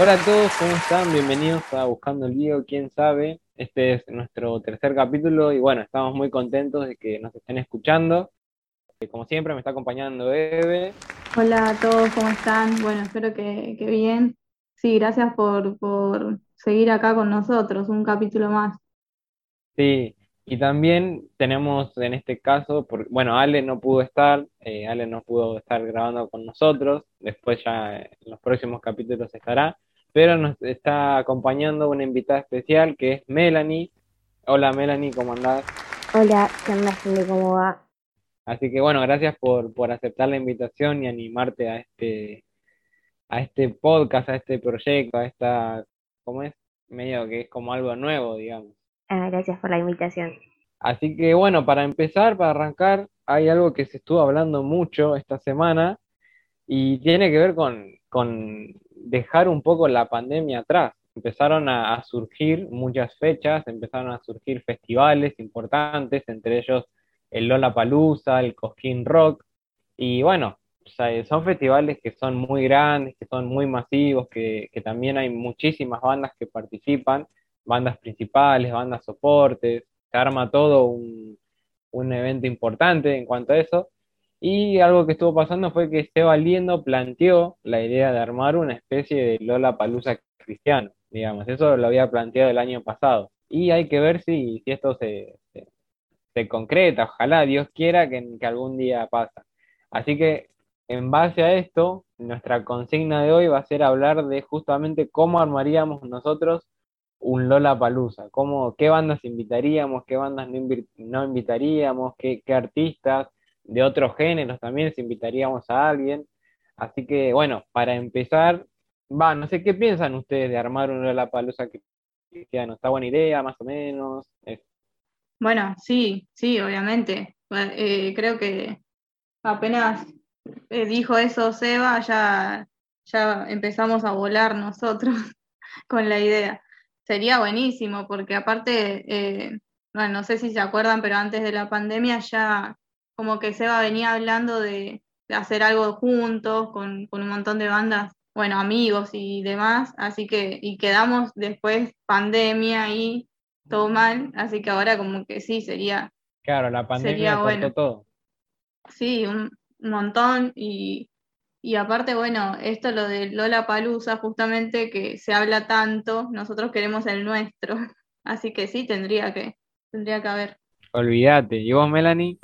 Hola a todos, ¿cómo están? Bienvenidos a Buscando el Lío, quién sabe. Este es nuestro tercer capítulo y bueno, estamos muy contentos de que nos estén escuchando. Eh, Como siempre, me está acompañando Eve. Hola a todos, ¿cómo están? Bueno, espero que, que bien. Sí, gracias por, por seguir acá con nosotros, un capítulo más. Sí, y también tenemos en este caso, por- bueno, Ale no pudo estar, eh, Ale no pudo estar grabando con nosotros, después ya en los próximos capítulos estará, pero nos está acompañando una invitada especial que es Melanie. Hola Melanie, ¿cómo andás? Hola, ¿qué gente? ¿Cómo va? Así que bueno, gracias por, por aceptar la invitación y animarte a este, a este podcast, a este proyecto, a esta, ¿cómo es? Medio que es como algo nuevo, digamos. Ah, gracias por la invitación. Así que bueno, para empezar, para arrancar, hay algo que se estuvo hablando mucho esta semana y tiene que ver con, con dejar un poco la pandemia atrás. Empezaron a, surgir muchas fechas, empezaron a surgir festivales importantes, entre ellos el Lollapalooza, el Cosquín Rock, y bueno, son festivales que son muy grandes, que son muy masivos, que, que también hay muchísimas bandas que participan, bandas principales, bandas soportes, se arma todo un, un evento importante en cuanto a eso. Y algo que estuvo pasando fue que Seba Liendo planteó la idea de armar una especie de Lollapalooza cristiano, digamos. Eso lo había planteado el año pasado. Y hay que ver si, si esto se, se, se concreta. Ojalá Dios quiera que, que algún día pasa. Así que en base a esto, nuestra consigna de hoy va a ser hablar de justamente cómo armaríamos nosotros un Lollapalooza, cómo, qué bandas invitaríamos, qué bandas no, invi- no invitaríamos, qué, qué artistas de otros géneros también si invitaríamos a alguien. Así que bueno, para empezar, va, no sé qué piensan ustedes de armar un Lollapalooza cristiano. ¿Está buena idea, más o menos? Bueno, sí, sí, obviamente. Eh, creo que apenas eh, dijo eso Seba, ya, ya empezamos a volar nosotros con la idea. Sería buenísimo, porque aparte, eh, bueno, no sé si se acuerdan, pero antes de la pandemia ya como que Seba venía hablando de, de hacer algo juntos con, con un montón de bandas, bueno, amigos y demás, así que, y quedamos después pandemia y todo mal, así que ahora como que sí, sería, claro, la pandemia Sería cortó bueno. todo. sí, un montón y, y aparte, bueno, esto lo de Lola Palusa, justamente que se habla tanto, nosotros queremos el nuestro, así que sí, tendría que, tendría que haber. Olvídate. ¿Y vos, Melanie?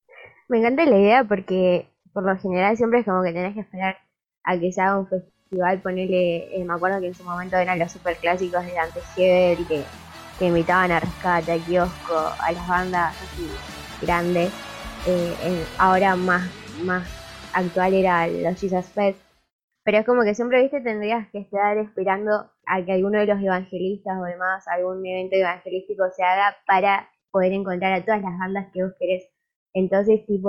Me encanta la idea porque por lo general siempre es como que tenés que esperar a que se haga un festival, ponerle, me acuerdo que en su momento eran los super clásicos de Dante Gebel que, que invitaban a Rescate, a Kiosco, a las bandas así grandes. Eh, ahora más, más actual era los Jesus Fest. Pero es como que siempre, viste, tendrías que estar esperando a que alguno de los evangelistas o demás, algún evento evangelístico se haga para poder encontrar a todas las bandas que vos querés. Entonces, tipo,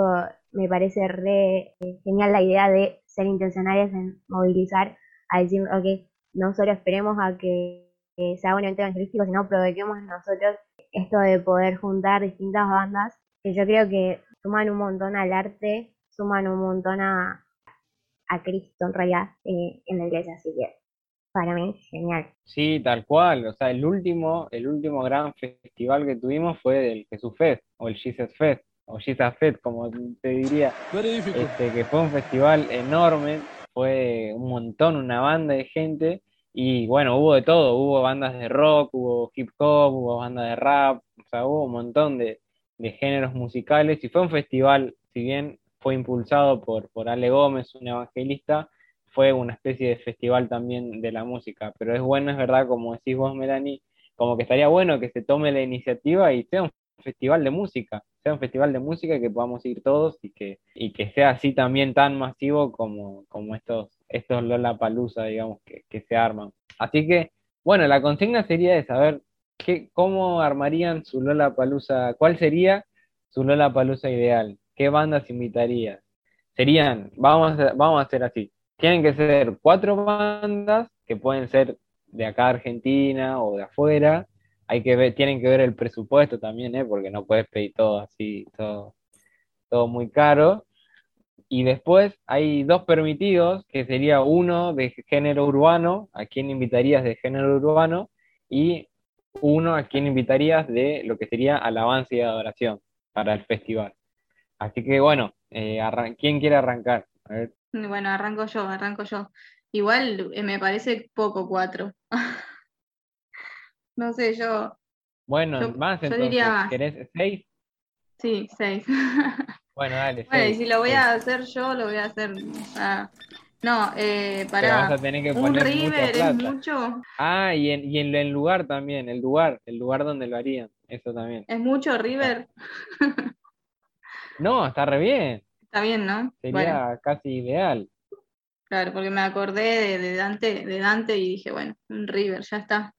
me parece re eh, genial la idea de ser intencionales en movilizar, a decir, ok, no solo esperemos a que, que se haga un evento evangelístico, sino aprovechemos nosotros esto de poder juntar distintas bandas, que yo creo que suman un montón al arte, suman un montón a, a Cristo en realidad eh, en la iglesia, así que para mí genial. Sí, tal cual. O sea, el último, el último gran festival que tuvimos fue el Jesús Fest, o el Jesus Fest, o Fest, como te diría. Este, que fue un festival enorme, fue un montón, una banda de gente, y bueno, hubo de todo, hubo bandas de rock, hubo hip hop, hubo bandas de rap, o sea, hubo un montón de, de géneros musicales, y fue un festival, si bien fue impulsado por, por Ale Gómez, un evangelista, fue una especie de festival también de la música, pero es bueno, es verdad, como decís vos, Melanie, como que estaría bueno que se tome la iniciativa y sea un festival de música, sea un festival de música que podamos ir todos y que, y que sea así también tan masivo como, como estos, estos Lollapalooza, digamos, que, que se arman. Así que, bueno, la consigna sería de saber qué, cómo armarían su Lollapalooza, cuál sería su Lollapalooza ideal, qué bandas invitarías. Serían, vamos a, vamos a hacer así, tienen que ser cuatro bandas que pueden ser de acá Argentina o de afuera, hay que ver, tienen que ver el presupuesto también, ¿eh? porque no puedes pedir todo así, todo, todo muy caro. Y después hay dos permitidos, que sería uno de género urbano, a quién invitarías de género urbano, y uno a quién invitarías de lo que sería alabanza y adoración para el festival. Así que bueno, eh, ¿quién quiere arrancar? Bueno, arranco yo, arranco yo. Igual eh, me parece poco cuatro. no sé, yo. Bueno, más entonces. ¿Querés seis? Sí, seis. bueno, dale. Bueno, y si lo voy a hacer yo, lo voy a hacer. no, eh, para. un River es mucho. Ah, y en, y en el lugar también, el lugar, el lugar donde lo harían, eso también. ¿Es mucho River? no, está re bien. Está bien, ¿no? Sería casi ideal. Claro, porque me acordé de, Dante, de Dante y dije, bueno, un River, ya está.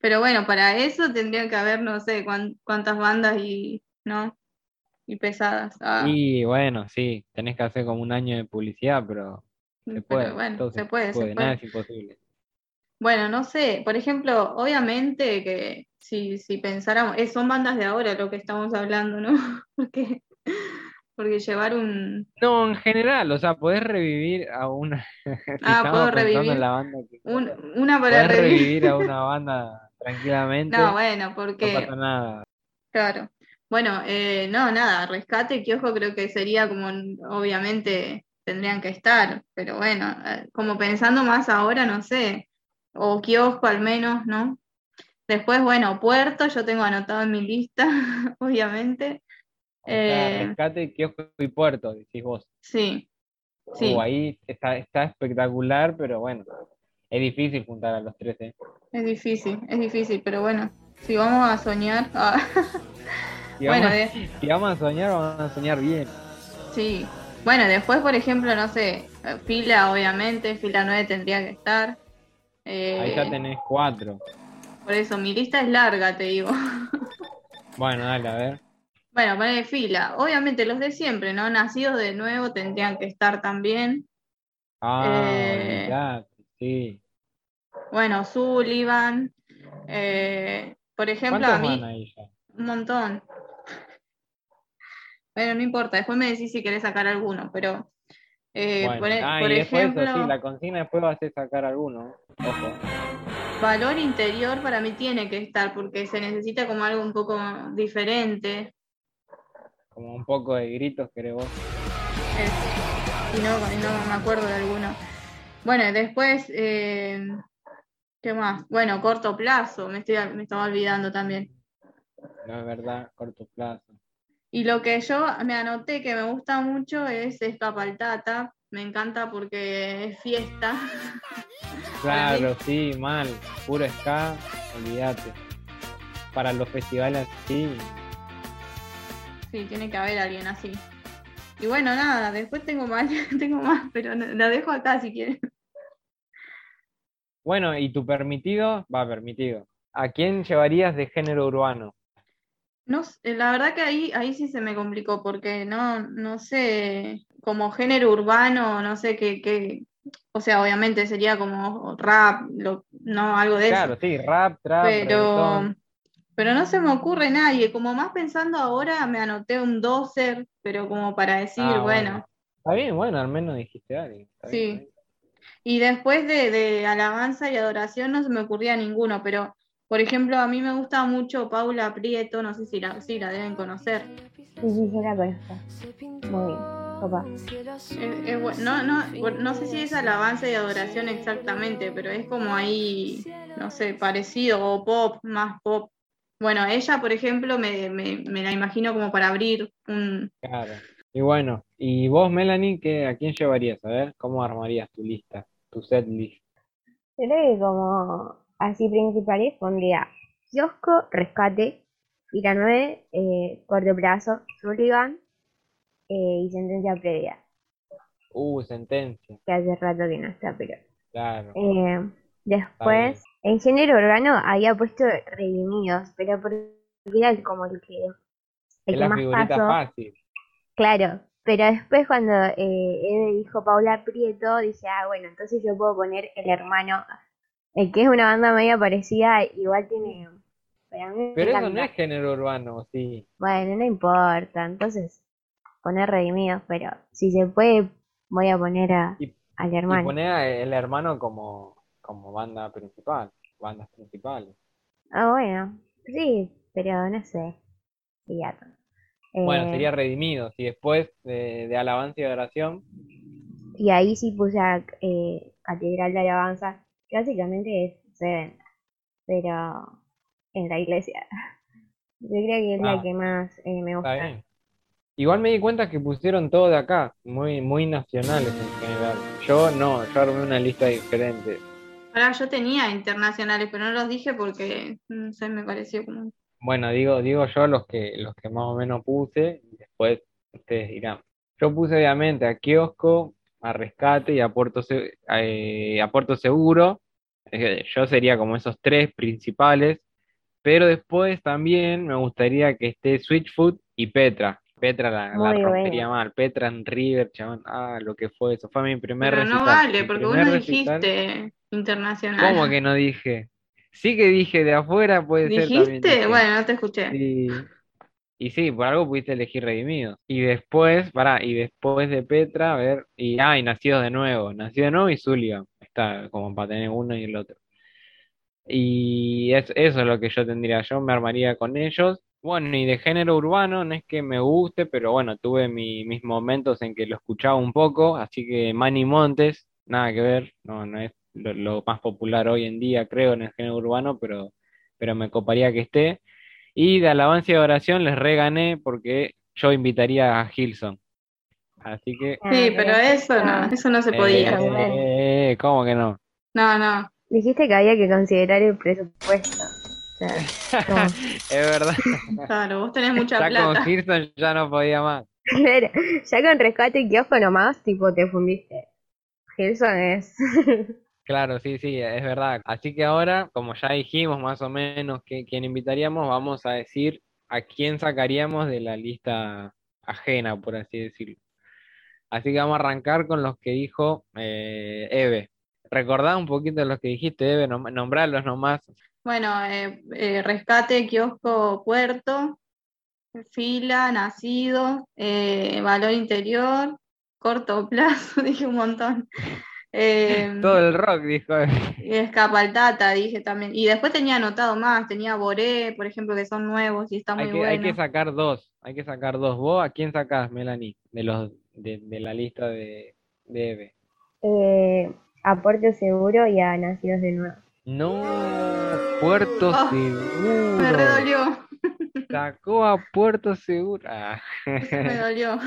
Pero bueno, para eso tendrían que haber, no sé, cuántas bandas y, ¿no? Y pesadas. Ah. Y bueno, sí, tenés que hacer como un año de publicidad, pero se puede. bueno, se puede, se puede. Nada es imposible. Bueno, no sé, por ejemplo, obviamente que si, si pensáramos, eh, son bandas de ahora lo que estamos hablando, ¿no? Porque porque llevar un... No, en general, o sea, podés revivir a una... ah, puedo revivir. la banda una para revivir. a una banda tranquilamente. No, bueno, porque... No pasa nada. Claro. Bueno, eh, no, nada, rescate, ojo creo que sería como, obviamente, tendrían que estar, pero bueno, eh, como pensando más ahora, no sé, o kiosco al menos, ¿no? Después, bueno, Puerto, yo tengo anotado en mi lista, obviamente. Eh, rescate, kiosco y puerto, decís vos. Sí. sí. Uh, ahí está, está espectacular, pero bueno, es difícil juntar a los tres. ¿eh? Es difícil, es difícil, pero bueno, si vamos a soñar. Ah. si, bueno, si vamos a soñar, vamos a soñar bien. Sí. Bueno, después, por ejemplo, no sé, fila, obviamente, fila 9 tendría que estar. Ahí ya eh, tenés cuatro. Por eso, mi lista es larga, te digo. bueno, dale, a ver. Bueno, poner fila. Obviamente los de siempre, ¿no? Nacidos de nuevo tendrían que estar también. Ah, eh, sí. Bueno, Sullivan. Eh, por ejemplo, a mí. Un montón. Bueno, no importa, después me decís si querés sacar alguno, pero. Eh, por, e, ah, ejemplo. sí, la consigna después va a ser sacar alguno. Ojo. Valor interior para mí tiene que estar, porque se necesita como algo un poco diferente como un poco de gritos, creo vos. y no, no me acuerdo de alguno. Bueno, después, eh, ¿qué más? Bueno, corto plazo, me, estoy, me estaba olvidando también. No es verdad, corto plazo. Y lo que yo me anoté que me gusta mucho es Escapaltata. Me encanta porque es fiesta. Claro, sí, mal. Puro ska, olvídate. Para los festivales sí, Sí, tiene que haber alguien así. Y bueno, nada, después tengo más, tengo más, pero la dejo acá si quieres. Bueno, ¿y tu permitido? Va, permitido. ¿A quién llevarías de género urbano? No, la verdad que ahí, ahí sí se me complicó, porque no, no sé, como género urbano, no sé qué, qué, o sea, obviamente sería como rap, lo, no algo de eso. Claro, sí, rap, trap, pero pero no se me ocurre nadie. Como más pensando ahora, me anoté un doser, pero como para decir, ah, bueno. Está bien, bueno, al menos dijiste alguien. sí. Y después de, alabanza y adoración no se me ocurría ninguno, pero por ejemplo, a mí me gusta mucho Paula Prieto, no sé si la, si la deben conocer. Sí, sí, yo la conozco. Muy bien, papá. no, no, no sé si es alabanza y adoración exactamente, pero es como ahí, no sé, parecido, o pop, más pop. Bueno, ella, por ejemplo, me, la imagino como para abrir un... Claro. Y bueno, ¿y vos, Melanie, qué, a quién llevarías? A ver, ¿cómo armarías tu lista, tu set list? Yo creo que como así principales pondría kiosco, rescate, Fila 9, eh, corto plazo, Sullivan eh, y sentencia previa. Uh, sentencia. Que hace rato que no está, pero... Claro. Eh, después, en género urbano había puesto redimidos, pero porque era como el que, el que más pasó. Fácil. Claro, pero después cuando eh, dijo Paula Prieto, dije, ah, bueno, entonces yo puedo poner el hermano, el que es una banda media parecida, igual tiene... pero eso no es género urbano, sí. Bueno, no importa, entonces poner redimidos, pero si se puede, voy a poner a, Y, al y hermano. poner al hermano como, como banda principal, bandas principales. Ah, bueno, sí, pero no sé. Sí, ya. Bueno, Eh, sería redimidos. Y después de, de alabanza y adoración, y ahí sí puse a eh, Catedral de Alabanza, que básicamente es Seven, pero en la iglesia. Yo creo que es la Ah. que más eh, me está gusta. bien. Igual me di cuenta que pusieron todo de acá, muy, muy nacionales en general. Yo no, yo armé una lista diferente. Ahora yo tenía internacionales, pero no los dije porque, no sé, me pareció como... Bueno, digo, digo yo los que, los que más o menos puse, y después ustedes dirán. Yo puse obviamente a Kiosco, a Rescate y a Puerto, Se- eh, a Puerto Seguro. Eh, Yo sería como esos tres principales, pero después también me gustaría que esté Switchfoot y Petra. Petra la, la rompería bueno. mal. Petra en River, chabón. Ah, lo que fue eso. Fue mi primer Pero no recital. vale, Mi porque vos no recital. dijiste internacional. ¿Cómo que no dije? Sí que dije de afuera, puede ser también ¿Dijiste? Bueno, no te escuché. Sí. Y sí, por algo pudiste elegir Redimidos. Y después, pará, y después de Petra, a ver, y ah, y Nacidos de Nuevo. Nacido de Nuevo y Zulia. Está como para tener uno y el otro. Y es- eso es lo que yo tendría. Yo me armaría con ellos. Bueno, y de género urbano, no es que me guste, pero bueno, tuve mi- mis momentos en que lo escuchaba un poco. Así que Manny Montes, nada que ver, no, no es lo, lo más popular hoy en día, creo, en el género urbano, pero, pero me coparía que esté. Y de alabanza y oración les regané porque yo invitaría a Gilson. Así que, Ah, Sí, pero eso no, eso- no se eh, podía. bueno. eh, ¿cómo que no? No, no. Dijiste que había que considerar el presupuesto. O sea, como- Es verdad, Claro, vos tenés mucha ya con. Gilson ya no podía más. ya con rescate y kiosco nomás, tipo, te fundiste. Gilson es. Claro, sí, sí, es verdad. Así que ahora, como ya dijimos más o menos quién invitaríamos, vamos a decir a quién sacaríamos de la lista ajena, por así decirlo. Así que vamos a arrancar con los que dijo eh, Eve. Recordá un poquito los que dijiste, Eve, nom- nombralos nomás. Bueno, eh, eh, rescate, kiosco, puerto, fila, nacido, eh, valor interior, corto plazo, dije un montón. Eh, Todo el rock, dijo Eve. y Escapaltata, dije también. Y después tenía anotado más, tenía Boré, por ejemplo, que son nuevos y está muy Hay que, hay que bueno. sacar dos, hay que sacar dos. ¿Vos a quién sacás, Melanie, de los de, de la lista de, de Eve? Eh, a Puerto Seguro y a Nacidos de Nuevo. No, Puerto Oh, Seguro. Me redolió, Sacó a Puerto Seguro. Ah. me dolió.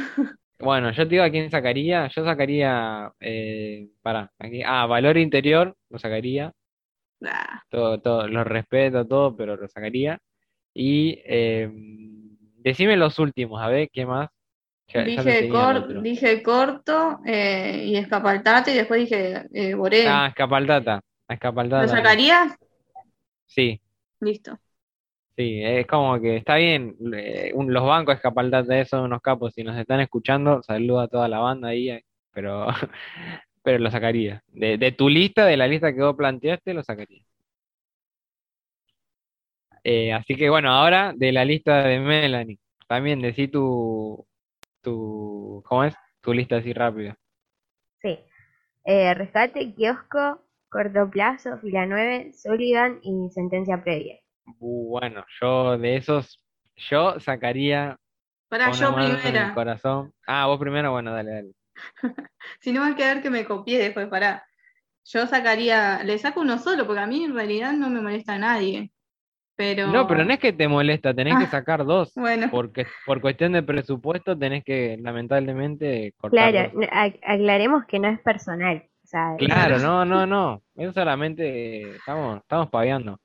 Bueno, yo te digo a quién sacaría. Yo sacaría. Eh, pará, aquí. Ah, Valor Interior, lo sacaría. Ah, Todo, todo, lo respeto, todo, pero lo sacaría. Y eh, decime los últimos, a ver, ¿qué más? Ya, ya Dije, cor- dije corto eh, y escapaltate y después dije eh, Boré. Ah, Escapaldata. A Escapaldata ¿Lo sacarías? Sí, Listo. Sí, es como que está bien. los bancos Escapaldata eh, son unos capos. Si nos están escuchando, saludo a toda la banda ahí, eh, pero, pero lo sacaría. De, de tu lista, de la lista que vos planteaste, lo sacaría. Eh, así que bueno, ahora de la lista de Melanie. También decí tu, tu, ¿cómo es? Tu lista así rápida. Sí. Eh, rescate, kiosco, corto plazo, fila 9, Sullivan y sentencia previa. Bueno, yo de esos, yo sacaría Para una yo mano en el primera. corazón. Ah, vos primero, bueno, dale, dale. Si no va a quedar que me copié después, pará. Yo sacaría, le saco uno solo, porque a mí en realidad no me molesta a nadie. Pero. No, pero no es que te molesta, tenés que Ah, sacar dos, Bueno, porque por cuestión de presupuesto tenés que lamentablemente cortar Claro, dos. aclaremos que no es personal. O sea, Claro, no, no, no. Eso solamente estamos, estamos paviando.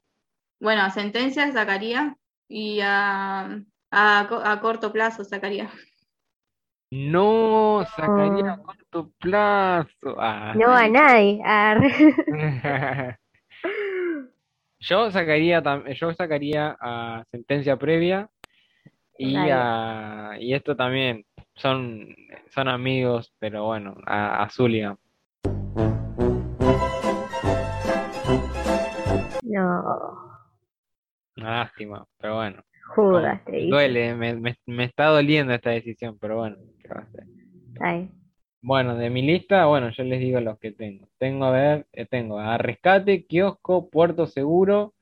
Bueno, a sentencia sacaría y a, a, a corto plazo sacaría. No, sacaría a corto plazo. Ah. no a nadie. Yo sacaría, yo sacaría a sentencia previa y a y esto también son son amigos, pero bueno, a, a Zulia. No. Una lástima, pero bueno. Judas, te dice. Duele, me, me- me está doliendo esta decisión, pero bueno, ¿qué va a hacer? Ay, Bueno, de mi lista, bueno, yo les digo los que tengo. Tengo, a ver, eh, tengo a Rescate, Kiosco, Puerto Seguro,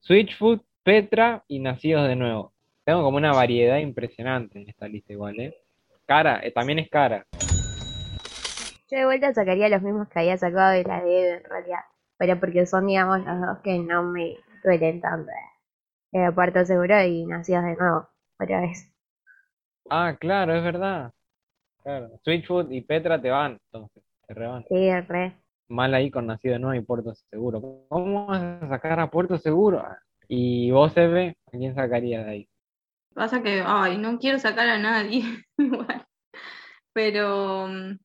Switchfoot, Petra y Nacidos de Nuevo. Tengo como una variedad impresionante en esta lista igual, ¿eh? Cara, eh, también es cara. Yo de vuelta sacaría los mismos que había sacado de la de en realidad. Pero porque son, digamos, los dos que no me duelen tanto. Eh, Puerto Seguro y Nacidos de Nuevo, otra vez. Ah, claro, es verdad. Claro, Switchfoot y Petra te van, entonces, te revan. Sí, re. Mal ahí con Nacido de Nuevo y Puerto Seguro. ¿Cómo vas a sacar a Puerto Seguro? Y vos, Eve, ¿a quién sacarías de ahí? Pasa que, ay, no quiero sacar a nadie igual. Pero, mm,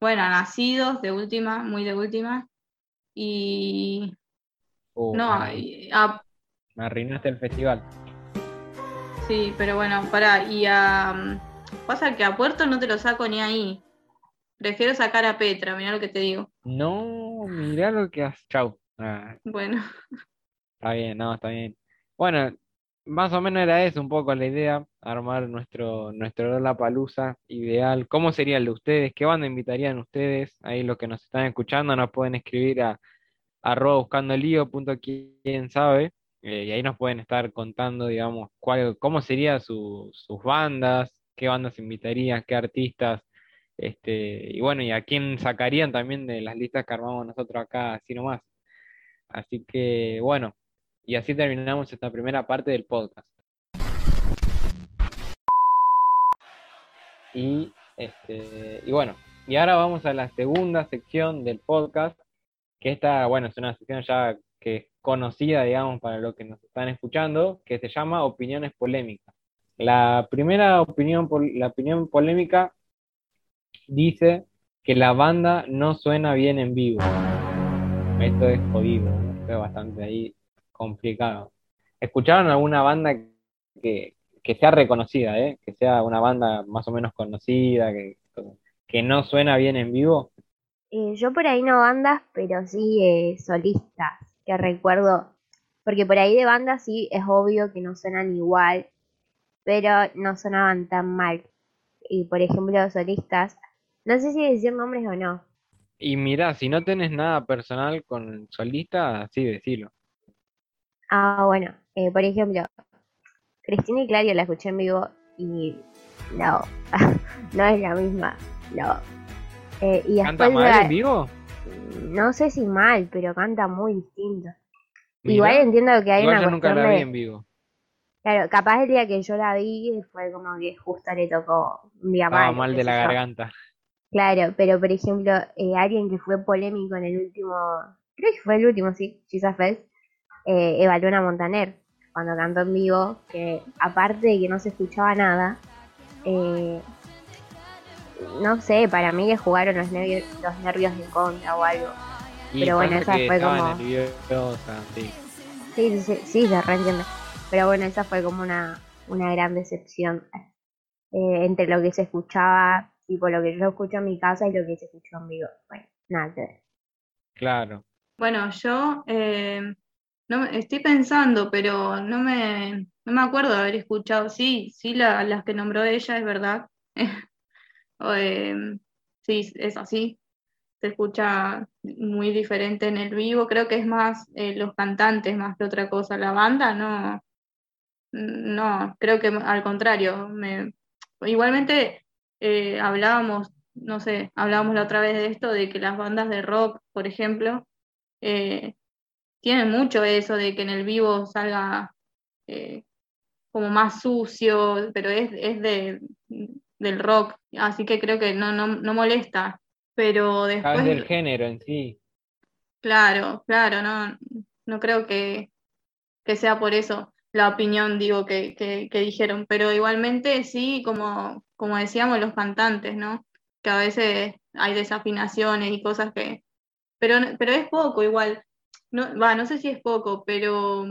bueno, nacidos de última, muy de última. Y Uh, no, a- me arruinaste el festival. sí, pero bueno, para, y a pasa que a Puerto no te lo saco ni ahí. Prefiero sacar a Petra, mira lo que te digo. No, mirá lo que has. Chau. Ah, Bueno, está bien, no, está bien. Bueno, más o menos era eso un poco la idea, armar nuestro, nuestro Lollapalooza ideal. ¿Cómo sería el de ustedes? ¿Qué banda invitarían ustedes? Ahí los que nos están escuchando nos pueden escribir a arroba buscando lío punto quién sabe. Eh, y ahí nos pueden estar contando, digamos, cuál, cómo serían su- sus bandas, qué bandas invitarían, qué artistas, este, y bueno, y a quién sacarían también de las listas que armamos nosotros acá, así nomás. Así que bueno, y así terminamos esta primera parte del podcast. Y este, y bueno, y ahora vamos a la segunda sección del podcast, que esta, bueno, es una sección ya que conocida, digamos, para los que nos están escuchando, que se llama Opiniones Polémicas. La primera opinión, la opinión polémica dice que la banda no suena bien en vivo. Esto es jodido, esto es bastante ahí complicado. ¿Escucharon alguna banda que, que sea reconocida, eh? Que sea una banda más o menos conocida, que, que no suena bien en vivo? Eh, yo por ahí no bandas, pero sí eh, solistas, que recuerdo, porque por ahí de bandas sí es obvio que no suenan igual, pero no sonaban tan mal. Y por ejemplo, solistas, no sé si decir nombres o no. Y mirá, si no tenés nada personal con solista, así decilo. Ah, bueno, eh, por ejemplo, Cristina y Clario la escuché en vivo y no, no es la misma, no. Eh, y ¿Canta mal en vivo? No sé si mal, pero canta muy distinto. Igual entiendo que hay una yo nunca la vi de- en vivo. Claro, capaz el día que yo la vi fue como que justo le tocó un día mal, mal de la yo. garganta. Claro, pero por ejemplo, eh, alguien que fue polémico en el último, creo que fue el último, sí, Jesus Fest, eh, Eva Luna Montaner, cuando cantó en vivo, que aparte de que no se escuchaba nada, eh, no sé, para mí le jugaron los nervios, los nervios en contra o algo. Y Pero bueno, esa que fue como- nerviosa, sí. Sí, sí, sí, se reentiende. Pero bueno, esa fue como una, una gran decepción eh, entre lo que se escuchaba, tipo lo que yo escucho en mi casa y lo que se escuchó en vivo. Bueno, nada que ver. Claro. bueno, yo eh, no me- estoy pensando, pero no me, no me acuerdo de haber escuchado. Sí, sí, la- las que nombró ella, es verdad. Eh, sí, es así. Se escucha muy diferente en el vivo. Creo que es más eh, los cantantes más que otra cosa. La banda no, no, creo que al contrario. Me, igualmente eh, hablábamos, no sé, hablábamos la otra vez de esto, de que las bandas de rock, por ejemplo, eh, tienen mucho eso de que en el vivo salga como más sucio, pero es, es de, del rock, así que creo que no, no, no molesta. Pero Ah, después, es del género en sí. claro, claro, no, no creo que, que sea por eso la opinión, digo, que, que, que dijeron, pero igualmente sí, como, como decíamos los cantantes, ¿no? Que a veces hay desafinaciones y cosas que... Pero, pero es poco igual, no, va, no sé si es poco, pero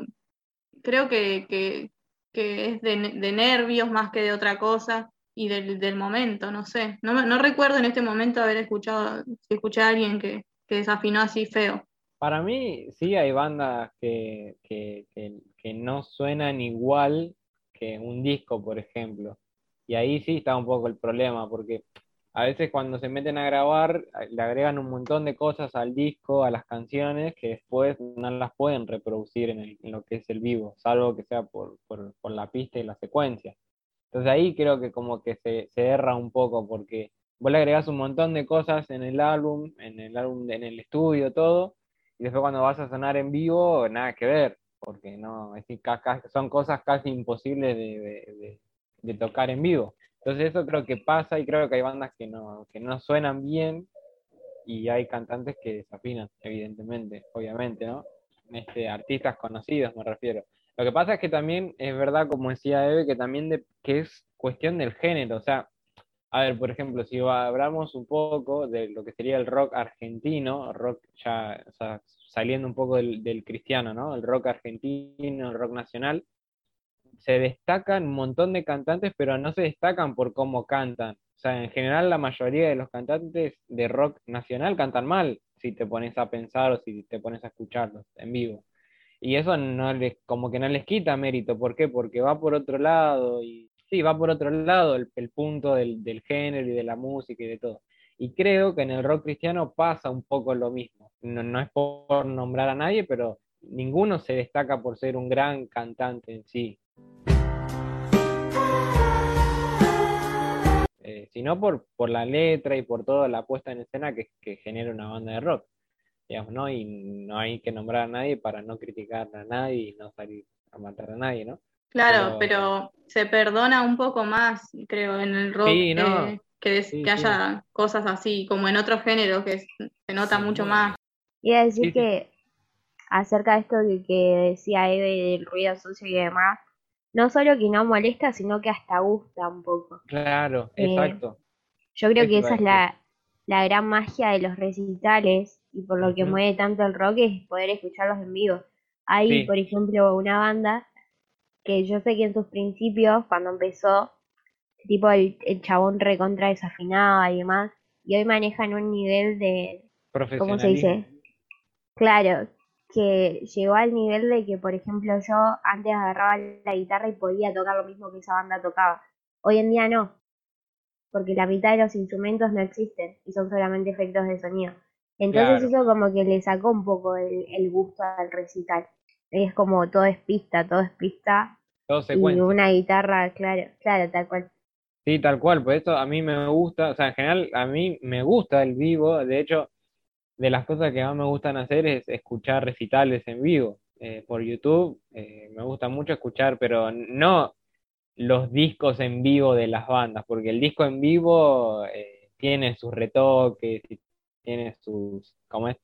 creo que, que, que es de, de nervios más que de otra cosa y del, del momento, no sé. No, no recuerdo en este momento haber escuchado, escuché a alguien que, que desafinó así feo. Para mí, sí hay bandas que, que, que, no suenan igual que un disco, por ejemplo. Y ahí sí está un poco el problema, porque a veces cuando se meten a grabar, le agregan un montón de cosas al disco, a las canciones, que después no las pueden reproducir en, lo que es el vivo, salvo que sea por, la pista y la secuencia. Entonces ahí creo que como que se, se erra un poco, porque vos le agregás un montón de cosas en el álbum, en el álbum, en el estudio, todo, y después cuando vas a sonar en vivo, nada que ver, porque no, es son cosas casi imposibles de, de tocar en vivo. Entonces eso creo que pasa y creo que hay bandas que no, que no suenan bien y hay cantantes que desafinan, evidentemente, obviamente, ¿no? Este, artistas conocidos me refiero. Lo que pasa es que también es verdad, como decía Eve, que también de, que es cuestión del género. O sea, a ver, por ejemplo, si hablamos un poco de lo que sería el rock argentino, rock ya, o sea, saliendo un poco del, del cristiano, ¿no? El rock argentino, el rock nacional, se destacan un montón de cantantes, pero no se destacan por cómo cantan. O sea, en general la mayoría de los cantantes de rock nacional cantan mal, si te pones a pensar o si te pones a escucharlos en vivo. Y eso no les, como que no les quita mérito. ¿Por qué? Porque va por otro lado. Y sí, va por otro lado el, punto del, del, género y de la música y de todo. Y creo que en el rock cristiano pasa un poco lo mismo. No, no es por nombrar a nadie, pero ninguno se destaca por ser un gran cantante en sí. Eh, sino por, por la letra y por toda la puesta en escena que, genera una banda de rock, digamos, ¿no? Y no hay que nombrar a nadie para no criticar a nadie y no salir a matar a nadie, ¿no? Claro, pero, se perdona un poco más, creo, en el rock eh, que, que haya cosas así, como en otros géneros que se nota mucho más. Y a decir que acerca de esto que decía Eve del ruido sucio y demás, no solo que no molesta, sino que hasta gusta un poco. Claro, eh, exacto. Yo creo que esa es la, gran magia de los recitales y por lo que mueve tanto el rock es poder escucharlos en vivo. Hay, por ejemplo, una banda que yo sé que en sus principios, cuando empezó, tipo el, el chabón recontra desafinaba y demás, y hoy manejan un nivel de... ¿Cómo se dice? Claro, que llegó al nivel de que, por ejemplo, yo antes agarraba la guitarra y podía tocar lo mismo que esa banda tocaba. Hoy en día no, porque la mitad de los instrumentos no existen y son solamente efectos de sonido. Entonces eso como que le sacó un poco el, gusto al recital. Es como todo es pista, todo es pista. Todo y una guitarra, claro, claro, tal cual. Sí, tal cual, por eso a mí me gusta, o sea, en general a mí me gusta el vivo, de hecho de las cosas que más me gustan hacer es escuchar recitales en vivo. Eh, por YouTube eh, me gusta mucho escuchar, pero no los discos en vivo de las bandas, porque el disco en vivo eh, tiene sus retoques, tiene sus, ¿cómo es?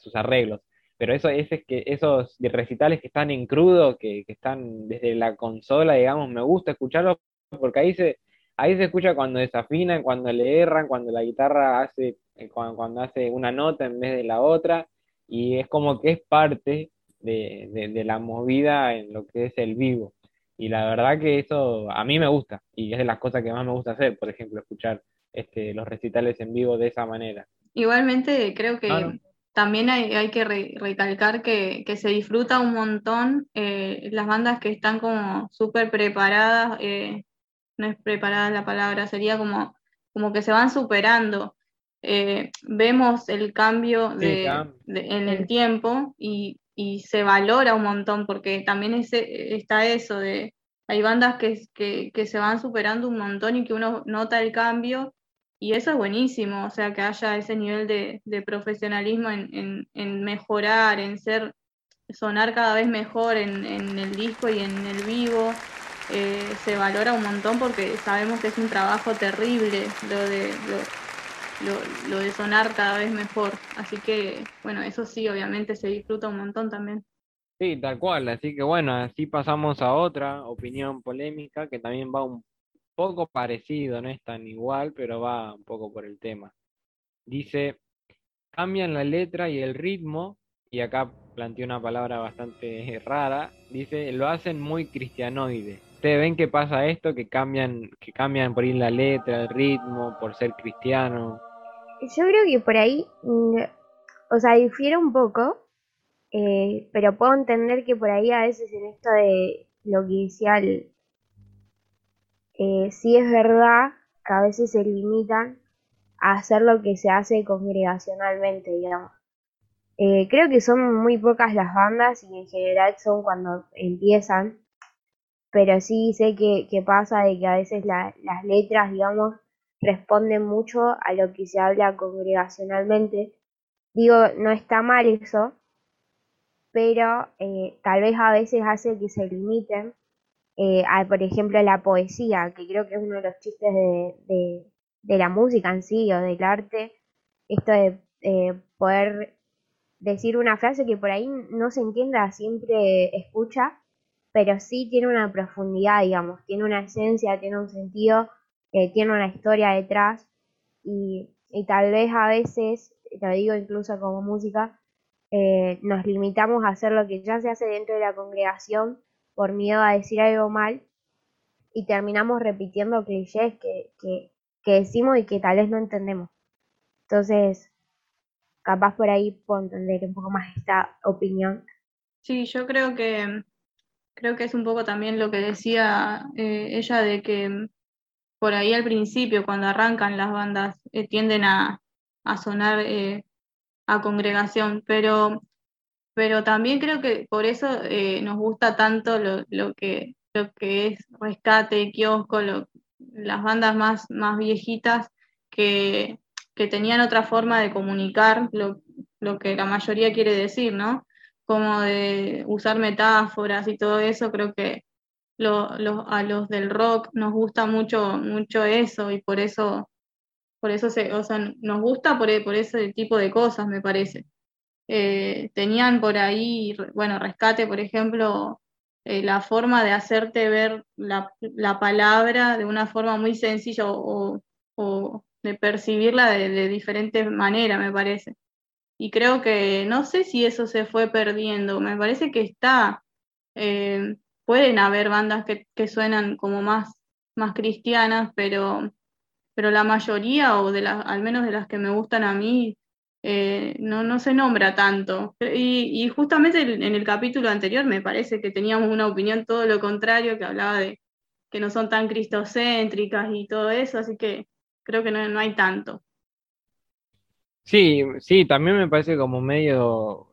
sus arreglos. Pero eso, es que esos recitales que están en crudo, que, que están desde la consola, digamos, me gusta escucharlos porque ahí se, ahí se escucha cuando desafinan, cuando le erran, cuando la guitarra hace, eh, cuando, hace una nota en vez de la otra, y es como que es parte de, la movida en lo que es el vivo. Y la verdad que eso a mí me gusta, y es de las cosas que más me gusta hacer, por ejemplo, escuchar este, los recitales en vivo de esa manera. Igualmente creo que también hay, que recalcar que, se disfruta un montón eh, las bandas que están como súper preparadas eh, no es preparada la palabra, sería como, como que se van superando. Eh, vemos el cambio de, en el tiempo y, se valora un montón, porque también está eso de, hay bandas que, que, se van superando un montón y que uno nota el cambio y eso es buenísimo, o sea, que haya ese nivel de, profesionalismo en, en, mejorar, en ser, sonar cada vez mejor en, en el disco y en el vivo. Eh, se valora un montón porque sabemos que es un trabajo terrible lo de, lo, de sonar cada vez mejor. Así que, bueno, eso sí, obviamente se disfruta un montón también. Sí, tal cual. Así que bueno, así pasamos a otra opinión polémica que también va un poco parecido, no es tan igual, pero va un poco por el tema. Dice, cambian la letra y el ritmo, y acá planteó una palabra bastante rara, dice, lo hacen muy cristianoide. ¿Ustedes ven que pasa esto? Que cambian, que cambian por ahí la letra, el ritmo, por ser cristiano. Yo creo que por ahí, mm, o sea, difiere un poco, eh, pero puedo entender que por ahí a veces en esto de lo que decía eh, sí es verdad que a veces se limitan a hacer lo que se hace congregacionalmente, digamos. Eh, creo que son muy pocas las bandas y en general son cuando empiezan, pero sí sé que, pasa de que a veces las letras, digamos, responden mucho a lo que se habla congregacionalmente. Digo, no está mal eso, pero eh, tal vez a veces hace que se limiten eh, a, por ejemplo, la poesía, que creo que es uno de los chistes de, de, la música en sí o del arte, esto de eh, poder decir una frase que por ahí no se entienda, siempre escucha, pero sí tiene una profundidad, digamos, tiene una esencia, tiene un sentido, tiene una historia detrás. Y, y tal vez a veces, lo digo incluso como música, eh, nos limitamos a hacer lo que ya se hace dentro de la congregación por miedo a decir algo mal y terminamos repitiendo clichés que, que, decimos y que tal vez no entendemos. Entonces, capaz por ahí puedo entender un poco más esta opinión. Sí, yo creo que creo que es un poco también lo que decía eh, ella de que por ahí al principio, cuando arrancan las bandas, eh, tienden a, a sonar a congregación, pero, pero también creo que por eso eh, nos gusta tanto lo, lo, que, lo que es Rescate, Kiosco, las bandas más, más viejitas que, que tenían otra forma de comunicar lo, lo que la mayoría quiere decir, ¿no? Como de usar metáforas y todo eso, creo que lo, a los del rock nos gusta mucho, mucho eso y por eso por eso se, o sea, nos gusta por, por ese tipo de cosas, me parece. Eh, tenían por ahí, bueno, Rescate, por ejemplo, eh, la forma de hacerte ver la, palabra de una forma muy sencilla o, de percibirla de, diferentes maneras, me parece. Y creo que no sé si eso se fue perdiendo, me parece que está, eh, pueden haber bandas que, que suenan como más, más cristianas, pero pero la mayoría, o de las, al menos de las que me gustan a mí, eh, no, no se nombra tanto. Y, justamente en el capítulo anterior me parece que teníamos una opinión todo lo contrario, que hablaba de que no son tan cristocéntricas y todo eso, así que creo que no, no hay tanto. Sí, sí, también me parece como medio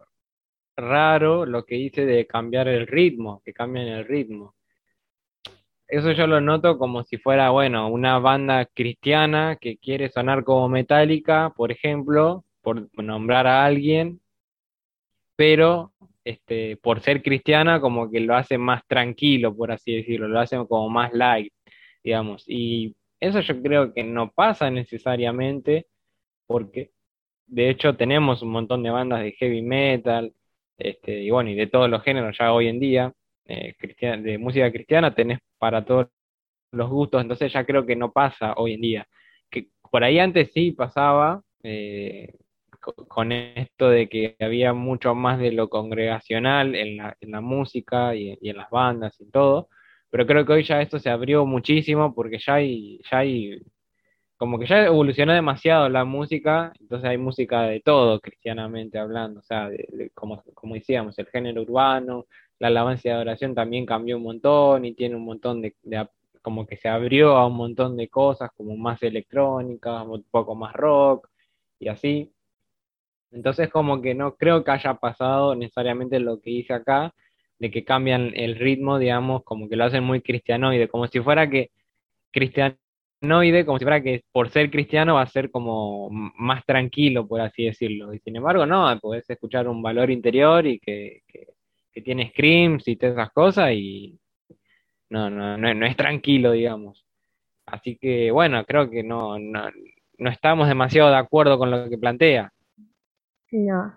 raro lo que hice de cambiar el ritmo, que cambian el ritmo eso yo lo noto como si fuera, bueno, una banda cristiana que quiere sonar como Metallica, por ejemplo, por nombrar a alguien, pero este, por ser cristiana como que lo hace más tranquilo, por así decirlo, lo hace como más light, digamos. Y eso yo creo que no pasa necesariamente porque de hecho tenemos un montón de bandas de heavy metal, este, y bueno, y de todos los géneros ya hoy en día, eh, de música cristiana tenés para todos los gustos, entonces ya creo que no pasa hoy en día. Que por ahí antes sí pasaba, eh, con esto de que había mucho más de lo congregacional en la, música y, en las bandas y todo, pero creo que hoy ya esto se abrió muchísimo porque ya hay, ya hay, como que ya evolucionó demasiado la música, entonces hay música de todo, cristianamente hablando, o sea, como, como decíamos, el género urbano, la alabanza y adoración también cambió un montón y tiene un montón de, como que se abrió a un montón de cosas, como más electrónicas, un poco más rock y así. Entonces como que no creo que haya pasado necesariamente lo que hice acá, de que cambian el ritmo, digamos, como que lo hacen muy cristianoide, como si fuera que cristianoide, como si fuera que por ser cristiano va a ser como más tranquilo, por así decirlo. Y sin embargo, no, podés escuchar un valor interior y que que tiene screams y todas esas cosas y no, no, no, es tranquilo, digamos. Así que bueno, creo que no, no, no estamos demasiado de acuerdo con lo que plantea. No.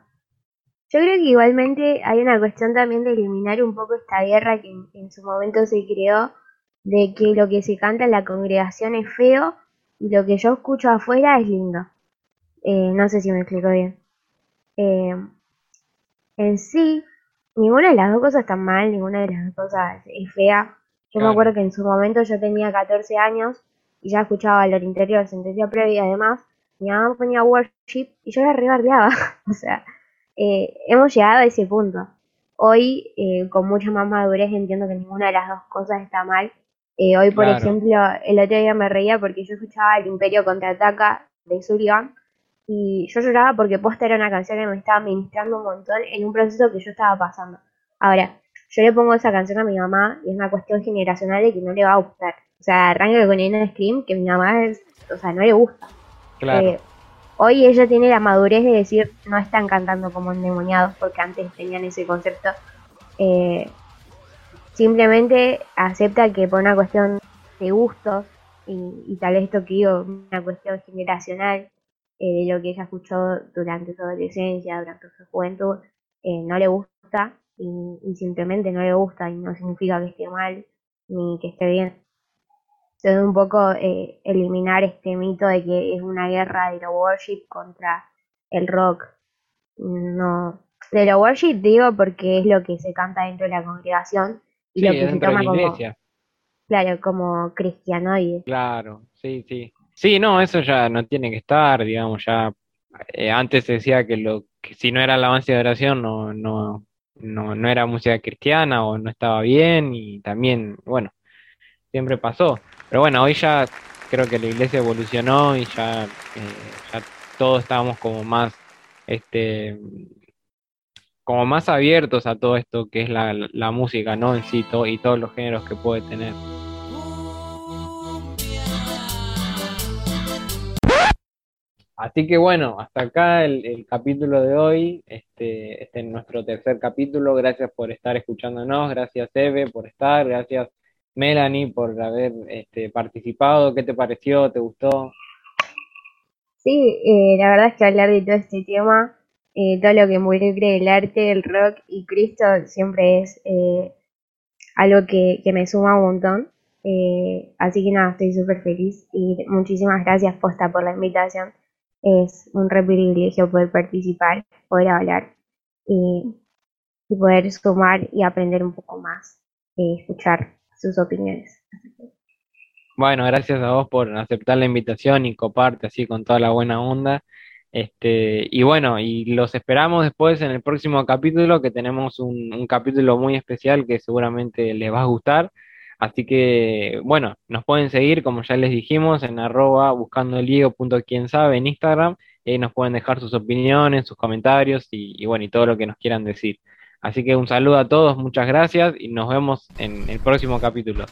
Yo creo que igualmente hay una cuestión también de eliminar un poco esta guerra que en, su momento se creó de que lo que se canta en la congregación es feo y lo que yo escucho afuera es lindo. Eh, no sé si me explico bien. Eh, en sí, ninguna de las dos cosas está mal, ninguna de las dos cosas es fea. Yo me acuerdo que en su momento yo tenía 14 años y ya escuchaba Valor Interior, Sentencia Previa y además mi mamá ponía Worship y yo la rebardeaba. o sea, eh, hemos llegado a ese punto. Hoy, eh, con mucha más madurez, entiendo que ninguna de las dos cosas está mal. Eh, hoy, por ejemplo, el otro día me reía porque yo escuchaba El Imperio contraataca de Sullivan y yo lloraba porque posta era una canción que me estaba ministrando un montón en un proceso que yo estaba pasando. Ahora, yo le pongo esa canción a mi mamá y es una cuestión generacional de que no le va a gustar. O sea, arranca con Ena Scream que mi mamá es, o sea, no le gusta. Claro. Eh, hoy ella tiene la madurez de decir no están cantando como endemoniados porque antes tenían ese concepto. Eh, simplemente acepta que por una cuestión de gustos y, tal vez esto que digo, una cuestión generacional eh, de lo que ella escuchó durante su adolescencia, durante su juventud, no le gusta y, simplemente no le gusta y no significa que esté mal ni que esté bien. Entonces un poco eh, eliminar este mito de que es una guerra de lo worship contra el rock. No, de lo worship digo porque es lo que se canta dentro de la congregación y lo que se toma como, claro, como cristianoide. Claro, sí, sí. Sí, no, eso ya no tiene que estar, digamos, ya eh, antes se decía que lo que si no era alabanza de oración no, no, no, no era música cristiana o no estaba bien y también, bueno, siempre pasó. Pero bueno, hoy ya creo que la iglesia evolucionó y ya, eh, ya todos estábamos como más este como más abiertos a todo esto que es la, la música, ¿no? En sí, y todos los géneros que puede tener. Así que bueno, hasta acá el, capítulo de hoy, este, este es nuestro tercer capítulo, gracias por estar escuchándonos, gracias Eve por estar, gracias Melanie por haber este, participado, ¿qué te pareció? ¿Te gustó? Sí, eh, la verdad es que hablar de todo este tema eh, todo lo que involucre el arte, el rock y Cristo siempre es eh, algo que, me suma un montón. Eh, así que nada, estoy súper feliz y muchísimas gracias Posta por la invitación. Es un re privilegio poder participar, poder hablar y, poder sumar y aprender un poco más, escuchar sus opiniones. Bueno, gracias a vos por aceptar la invitación y coparte así con toda la buena onda. Este, y bueno, y los esperamos después en el próximo capítulo, que tenemos un, capítulo muy especial que seguramente les va a gustar. Así que, bueno, nos pueden seguir, como ya les dijimos, en arroba buscando el quién sabe en Instagram. Y ahí nos pueden dejar sus opiniones, sus comentarios y bueno, y todo lo que nos quieran decir. Así que un saludo a todos, muchas gracias y nos vemos en el próximo capítulo.